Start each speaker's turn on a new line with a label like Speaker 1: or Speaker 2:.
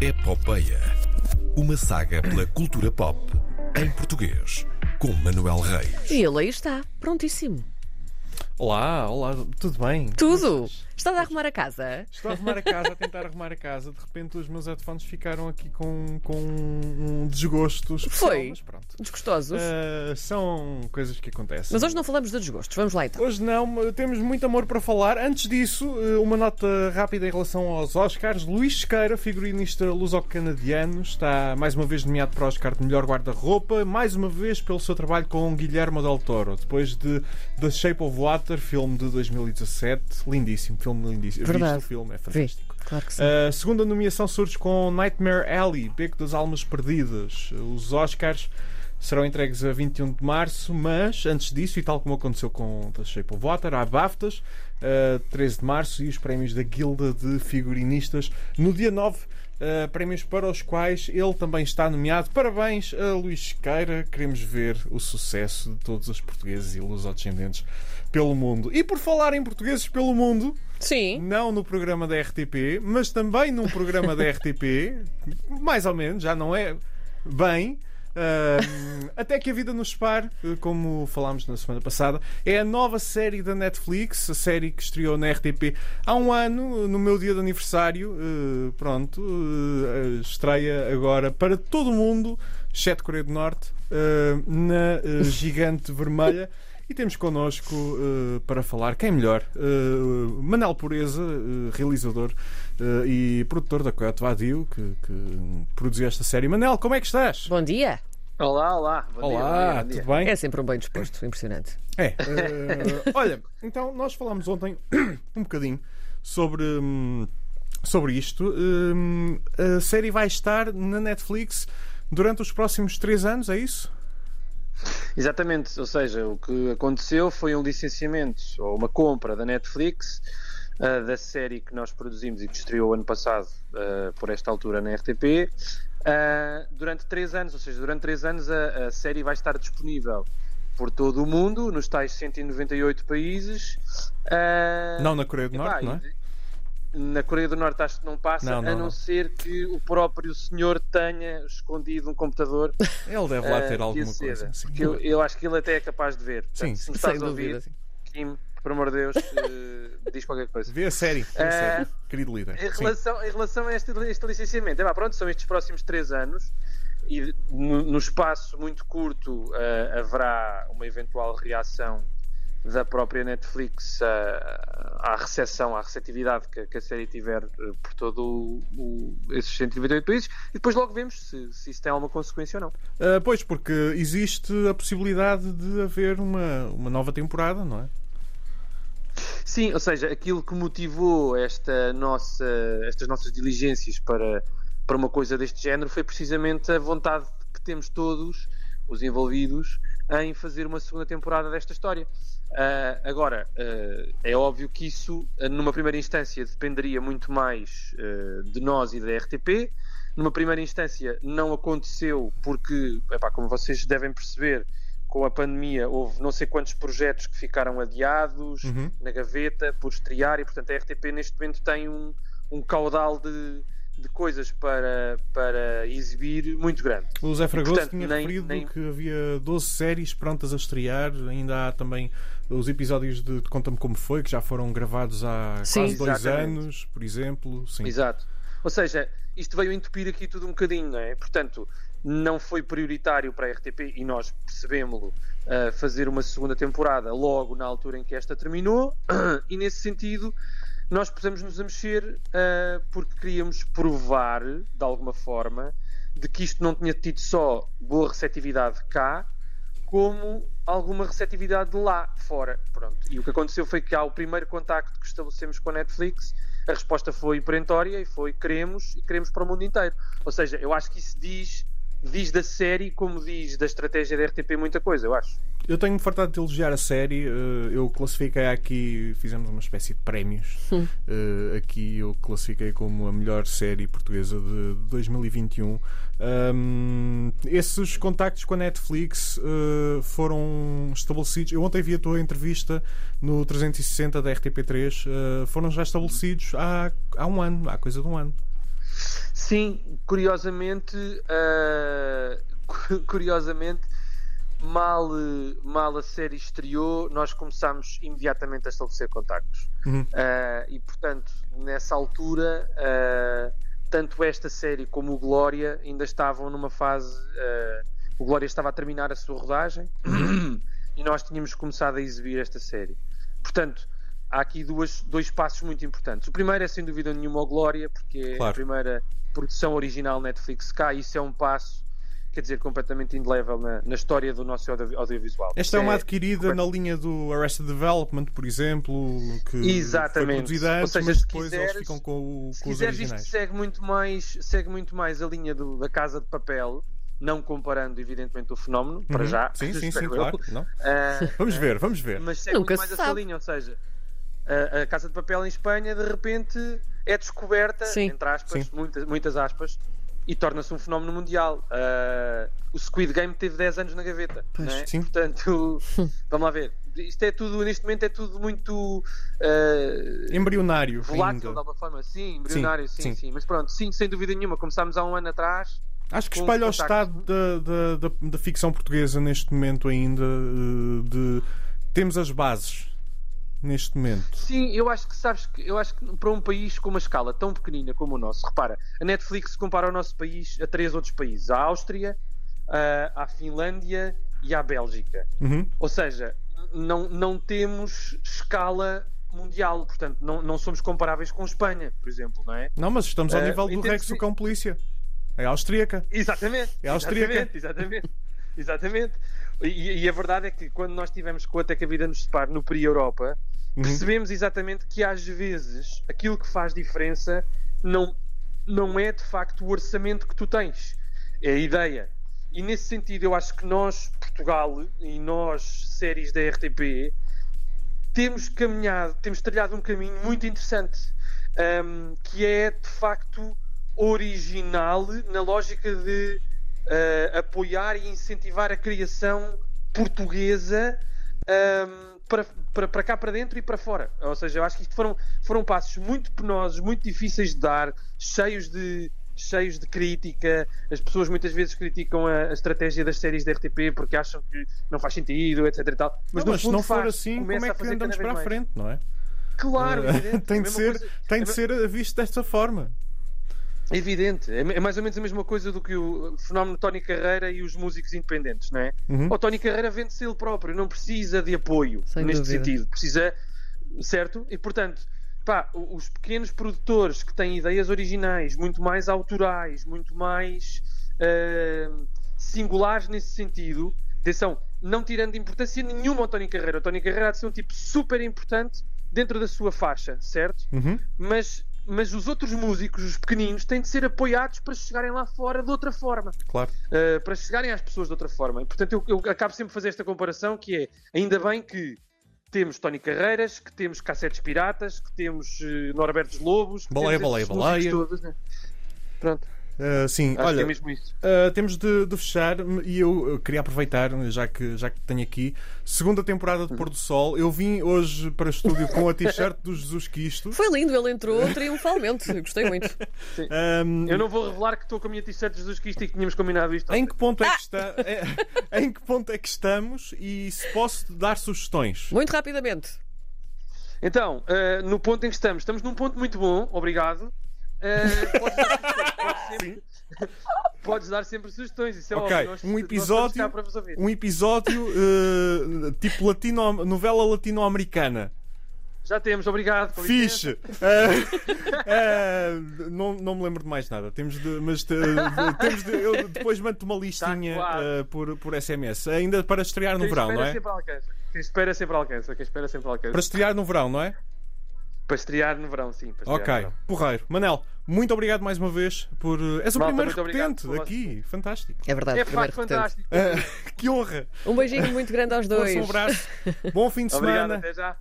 Speaker 1: Epopeia. Uma saga pela cultura pop em português, com Manuel Reis.
Speaker 2: E ele aí está, prontíssimo.
Speaker 3: Olá, olá, tudo bem?
Speaker 2: Tudo! Estás a arrumar a casa?
Speaker 3: Estou a arrumar a casa, a tentar arrumar a casa. De repente os meus headphones ficaram aqui com, com um desgosto especial,
Speaker 2: Foi?
Speaker 3: Mas pronto.
Speaker 2: Desgostosos?
Speaker 3: Ah, são coisas que acontecem.
Speaker 2: Mas hoje não falamos de desgostos. Vamos lá então.
Speaker 3: Hoje não, temos muito amor para falar. Antes disso, eh, uma nota rápida em relação aos Oscars. Luís Sequeira, figurinista luso-canadiano, está mais uma vez nomeado para o Oscar de melhor guarda-roupa, mais uma vez pelo seu trabalho com Guilherme Del Toro, depois de The Shape of Water, filme de 2017. Lindíssimo, filme lindíssimo.
Speaker 2: Verdade.
Speaker 3: o filme, é fantástico.
Speaker 2: claro que sim.
Speaker 3: A segunda nomeação surge com Nightmare Alley, Beco das Almas Perdidas. Os Oscars serão entregues a 21 de março, mas antes disso, e tal como aconteceu com The Shape of Water, há BAFTAs, a 13 de março, e os prémios da Guilda de Figurinistas no dia 9. Uh, prémios para os quais ele também está nomeado. Parabéns a Luís Sequeira. Queremos ver o sucesso de todos os portugueses e lusodescendentes pelo mundo. E por falar em portugueses pelo mundo,
Speaker 2: Sim.
Speaker 3: não no programa da RTP, mas também num programa da RTP, mais ou menos, já não é bem. Ahm, até que a vida nos separe, eh, como falámos na semana passada, é a nova série da Netflix, a série que estreou na RTP há um ano, no meu dia de aniversário. eh, pronto, eh, estreia agora para todo o mundo, exceto Coreia do Norte, eh, na Gigante Vermelha. E temos connosco para falar, quem melhor? Uh, Manel Pureza, realizador eh, e produtor da Coyote Vadio, que, que produziu esta série. Manel, como é que estás?
Speaker 2: Bom dia.
Speaker 4: Olá, olá. Bom dia,
Speaker 3: Olá,
Speaker 4: bom dia, bom dia.
Speaker 3: tudo bem?
Speaker 2: É sempre um bem disposto, impressionante.
Speaker 3: É. eh, olha, então nós falámos ontem um bocadinho sobre, hum, sobre isto. Hum, a série vai estar na Netflix durante os próximos três anos, é isso?
Speaker 4: Exatamente, ou seja, o que aconteceu foi um licenciamento ou uma compra da Netflix ah, da série que nós produzimos e que estreou ano passado ah, por esta altura na RTP ah, durante três anos, ou seja, durante três anos a, a série vai estar disponível por todo o mundo, nos tais 198 países.
Speaker 3: Não na Coreia do Norte, não é?
Speaker 4: Na Coreia do Norte acho que não passa,
Speaker 3: Não, não,
Speaker 4: a não,
Speaker 3: não.
Speaker 4: ser que o próprio senhor tenha escondido um computador
Speaker 3: Ele deve lá
Speaker 4: Ah,
Speaker 3: ter alguma coisa. assim.
Speaker 4: porque eu, eu acho que ele até é capaz de ver. Portanto,
Speaker 3: Sim,
Speaker 4: se me
Speaker 2: Sem
Speaker 4: estás a
Speaker 2: dúvida.
Speaker 4: ouvir, Kim, por amor de Deus, eh, diz qualquer coisa.
Speaker 3: Vê a série, vê a
Speaker 4: Eh,
Speaker 3: série, querido líder.
Speaker 4: Em
Speaker 3: Sim.
Speaker 4: relação, em relação a este, este licenciamento, é pá, pronto, são estes próximos três anos e no, no espaço muito curto eh, haverá uma eventual reação da própria Netflix ah, à recepção, à receptividade que, que a série tiver eh, por todo o, o, esses 198 países e depois logo vemos se, se isso tem alguma consequência ou não.
Speaker 3: Pois, porque existe a possibilidade de haver uma, uma nova temporada, não é?
Speaker 4: Sim, ou seja, aquilo que motivou esta nossa, estas nossas diligências para, para uma coisa deste género foi precisamente a vontade que temos todos, os envolvidos, em fazer uma segunda temporada desta história. Ah, agora, ah, é óbvio que isso, numa primeira instância, dependeria muito mais ah, de nós e da RTP. Numa primeira instância, não aconteceu porque, epá, como vocês devem perceber, com a pandemia houve não sei quantos projetos que ficaram adiados
Speaker 3: Uhum.
Speaker 4: na gaveta por estrear e portanto a RTP neste momento tem um, um caudal de, de coisas para, para exibir muito grande.
Speaker 3: O Zé Fragoso
Speaker 4: portanto,
Speaker 3: tinha
Speaker 4: nem-
Speaker 3: referido
Speaker 4: nem-
Speaker 3: que havia 12 séries prontas a estrear. Ainda há também os episódios de de Conta-me Como Foi, que já foram gravados há
Speaker 2: Sim.
Speaker 3: quase dois
Speaker 4: Exatamente.
Speaker 3: anos, por exemplo. Sim.
Speaker 4: Exato. Ou seja, isto veio entupir aqui tudo um bocadinho, não é? Portanto, não foi prioritário para a RTP e nós percebemos-lo uh, fazer uma segunda temporada logo na altura em que esta terminou e nesse sentido nós pusemos-nos a mexer uh, porque queríamos provar de alguma forma de que isto não tinha tido só boa receptividade cá como alguma receptividade lá fora. Pronto. E o que aconteceu foi que ao primeiro contacto que estabelecemos com a Netflix, a resposta foi perentória e foi queremos e queremos para o mundo inteiro. Ou seja, eu acho que isso diz, diz da série como diz da estratégia da RTP muita coisa, eu acho.
Speaker 3: Eu tenho-me fartado de elogiar a série. eh, Eu classifiquei aqui, fizemos uma espécie de prémios. Eh, Aqui eu classifiquei como a melhor série portuguesa de 2021. Ahm, esses contactos com a Netflix eh, foram estabelecidos. Eu ontem vi a tua entrevista no 360 da RTP3. eh, foram já estabelecidos há, há um ano, há coisa de um ano.
Speaker 4: Sim, curiosamente, cu- curiosamente, mal, mal a série estreou, nós começámos imediatamente a estabelecer contactos.
Speaker 3: Uhum.
Speaker 4: Ah, e portanto, nessa altura, ah, tanto esta série como o Glória ainda estavam numa fase. ah, o Glória estava a terminar a sua rodagem e nós tínhamos começado a exibir esta série. Portanto, há aqui duas, dois passos muito importantes. O primeiro é sem dúvida nenhuma o Glória, porque é
Speaker 3: Claro.
Speaker 4: a primeira produção original Netflix cá. Isso é um passo, quer dizer, completamente indelével na, na história do nosso audio- audiovisual.
Speaker 3: Esta é uma
Speaker 4: É-
Speaker 3: adquirida na linha do Arrested Development, por exemplo, que
Speaker 4: Exatamente.
Speaker 3: foi produzida antes,
Speaker 4: seja,
Speaker 3: mas
Speaker 4: se
Speaker 3: depois
Speaker 4: quiseres-
Speaker 3: eles ficam com, o-
Speaker 4: Se
Speaker 3: com os
Speaker 4: quiseres, isto
Speaker 3: originais.
Speaker 4: segue muito mais, segue muito mais a linha do- da Casa de Papel, não comparando, evidentemente, o fenómeno, para
Speaker 3: Uhum.
Speaker 4: já.
Speaker 3: Sim, sim, sim, claro. Não?
Speaker 4: Ah,
Speaker 3: Vamos ver, vamos ver.
Speaker 4: mas segue
Speaker 2: Nunca
Speaker 4: muito mais
Speaker 2: se
Speaker 4: essa linha, ou seja, a, a Casa de Papel em Espanha, de repente, é descoberta,
Speaker 2: Sim.
Speaker 4: entre aspas,
Speaker 3: Sim.
Speaker 4: muitas, muitas aspas, e torna-se um fenómeno mundial. Ah, o Squid Game teve 10 anos na gaveta.
Speaker 3: Pois,
Speaker 4: é?
Speaker 3: sim.
Speaker 4: Portanto, vamos lá ver. Isto é tudo, neste momento, é tudo muito. ah,
Speaker 3: Embrionário
Speaker 4: volátil
Speaker 3: ainda.
Speaker 4: de alguma forma, sim, embrionário, sim,
Speaker 3: sim.
Speaker 4: sim, Mas pronto, sim, sem dúvida nenhuma. Começámos há um ano atrás.
Speaker 3: Acho que
Speaker 4: com
Speaker 3: espelha o estado da, da, da, da ficção portuguesa neste momento ainda. eh, De... Temos as bases neste momento.
Speaker 4: Sim, eu acho que sabes que eu acho que para um país com uma escala tão pequenina como o nosso, repara, a Netflix compara o nosso país a três outros países: a Áustria, a, à Finlândia e à Bélgica.
Speaker 3: Uhum.
Speaker 4: Ou seja, não, não temos escala mundial, portanto, não, não somos comparáveis com Espanha, por exemplo, não é?
Speaker 3: Não, mas estamos ao
Speaker 4: Eh,
Speaker 3: nível do Rex do Cão Polícia. É austríaca.
Speaker 4: Exatamente.
Speaker 3: É austríaca.
Speaker 4: Exatamente, exatamente. exatamente. E, e a verdade é que quando nós tivemos com Até que a Vida nos separe no Pri-Europa,
Speaker 3: Uhum.
Speaker 4: Percebemos exatamente que às vezes aquilo que faz diferença não, não é de facto o orçamento que tu tens, é a ideia. E nesse sentido, eu acho que nós, Portugal, e nós, séries da RTP, temos caminhado, temos trilhado um caminho muito interessante, hum, que é de facto original na lógica de eh, apoiar e incentivar a criação portuguesa hum, para, para, para cá para dentro e para fora. Ou seja, eu acho que isto foram, foram passos muito penosos, muito difíceis de dar, cheios de cheios de crítica. As pessoas muitas vezes criticam a, a estratégia das séries da RTP porque acham que não faz sentido, etc. E tal.
Speaker 3: Mas,
Speaker 4: no
Speaker 3: mas se
Speaker 4: fundo
Speaker 3: não for
Speaker 4: faz,
Speaker 3: assim, como é que andamos para a frente, não é?
Speaker 4: Claro, evidente.
Speaker 3: tem
Speaker 4: É
Speaker 3: de ser,
Speaker 4: coisa-
Speaker 3: tem
Speaker 4: é
Speaker 3: de ser visto desta forma.
Speaker 4: É evidente, é é mais ou menos a mesma coisa do que o fenómeno Tony Carreira e os músicos independentes, não é?
Speaker 3: Uhum.
Speaker 4: O Tony Carreira vende-se ele próprio, não precisa de apoio
Speaker 2: Sem
Speaker 4: neste
Speaker 2: dúvida.
Speaker 4: sentido, precisa, certo? E portanto, pá, os pequenos produtores que têm ideias originais, muito mais autorais, muito mais ah, singulares nesse sentido, atenção, não tirando importância nenhuma ao Tony Carreira. O Tony Carreira há de ser um tipo super importante dentro da sua faixa, certo?
Speaker 3: Uhum.
Speaker 4: mas, mas os outros músicos, os pequeninos, têm de ser apoiados para chegarem lá fora de outra forma,
Speaker 3: Claro.
Speaker 4: uh, para chegarem às pessoas de outra forma. E, portanto, eu, eu acabo sempre a fazer esta comparação, que é, ainda bem que temos Tony Carreiras, que temos Cassetes Piratas, que temos uh, Norbertos Lobos, que
Speaker 3: Baleia, baleia, baleia.
Speaker 4: todos, né? Pronto,
Speaker 3: Uh, sim,
Speaker 4: acho que
Speaker 3: olha,
Speaker 4: é mesmo isso.
Speaker 3: Uh, temos de, de fechar e eu, eu queria aproveitar, já que, já que tenho aqui, segunda temporada de Pôr do Sol. Eu vim hoje para o estúdio com a t-shirt do Jesus Cristo.
Speaker 2: Foi lindo, ele entrou triunfalmente. Gostei muito.
Speaker 3: Um,
Speaker 4: Eu não vou revelar que estou com a minha t-shirt de Jesus Cristo e que tínhamos combinado isto.
Speaker 3: em que ponto é que está é- em que ponto é que estamos e se posso dar sugestões?
Speaker 2: Muito rapidamente.
Speaker 4: Então, eh, no ponto em que estamos, estamos num ponto muito bom, obrigado. Eh, sempre, podes dar sempre sugestões, isso é
Speaker 3: Ok,
Speaker 4: óbvio. Nós-
Speaker 3: um episódio-
Speaker 4: estamos cá para vos ouvir.
Speaker 3: Um episódio uh, tipo latino, novela latino-americana.
Speaker 4: Já temos, obrigado.
Speaker 3: Fixe! Uh, uh, não, não me lembro de mais nada. Temos de. Mas uh, de- temos de, eu depois mando-te uma listinha
Speaker 4: Tá claro.
Speaker 3: uh, por, por SMS. Ainda para estrear no
Speaker 4: Quem
Speaker 3: verão, não é?
Speaker 4: sempre alcança. Quem espera sempre alcança. Quem espera sempre alcança.
Speaker 3: Para estrear no verão, não é?
Speaker 4: Para estrear no verão, sim.
Speaker 3: Ok,
Speaker 4: no verão.
Speaker 3: porreiro. Manel, muito obrigado mais uma vez por. uh, És o
Speaker 4: Malta,
Speaker 3: primeiro
Speaker 4: obrigado
Speaker 3: repetente aqui. Fantástico.
Speaker 2: É verdade,
Speaker 4: É
Speaker 2: primeiro
Speaker 4: fantástico.
Speaker 3: Uh, que honra!
Speaker 2: Um beijinho muito grande aos dois.
Speaker 3: Um abraço. Bom fim de
Speaker 4: Obrigado,
Speaker 3: semana.
Speaker 4: até já.